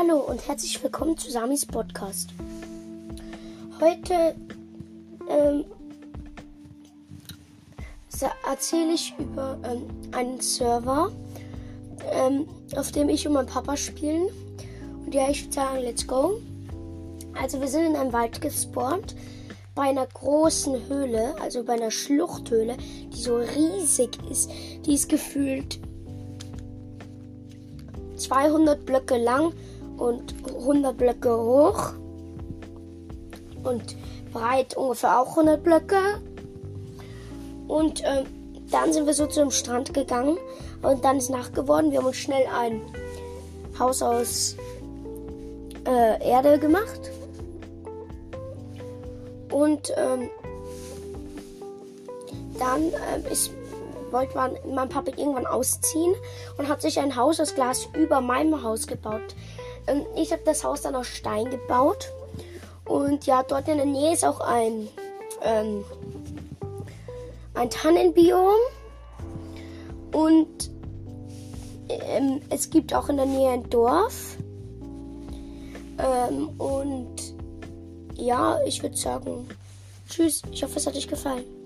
Hallo und herzlich willkommen zu Samis Podcast. Heute ähm, erzähle ich über ähm, einen Server, ähm, auf dem ich und mein Papa spielen. Und ja, ich würde sagen, let's go. Also wir sind in einem Wald gespawnt, bei einer großen Höhle, also bei einer Schluchthöhle, die so riesig ist. Die ist gefühlt 200 Blöcke lang und 100 Blöcke hoch und breit ungefähr auch 100 Blöcke. Und äh, dann sind wir so zum Strand gegangen und dann ist Nacht geworden. Wir haben uns schnell ein Haus aus äh, Erde gemacht. Und ähm, dann äh, ist wollte man, mein Papa irgendwann ausziehen und hat sich ein Haus aus Glas über meinem Haus gebaut. Ähm, ich habe das Haus dann aus Stein gebaut. Und ja, dort in der Nähe ist auch ein, ähm, ein Tannenbiom. Und ähm, es gibt auch in der Nähe ein Dorf. Ähm, und ja, ich würde sagen, tschüss. Ich hoffe, es hat euch gefallen.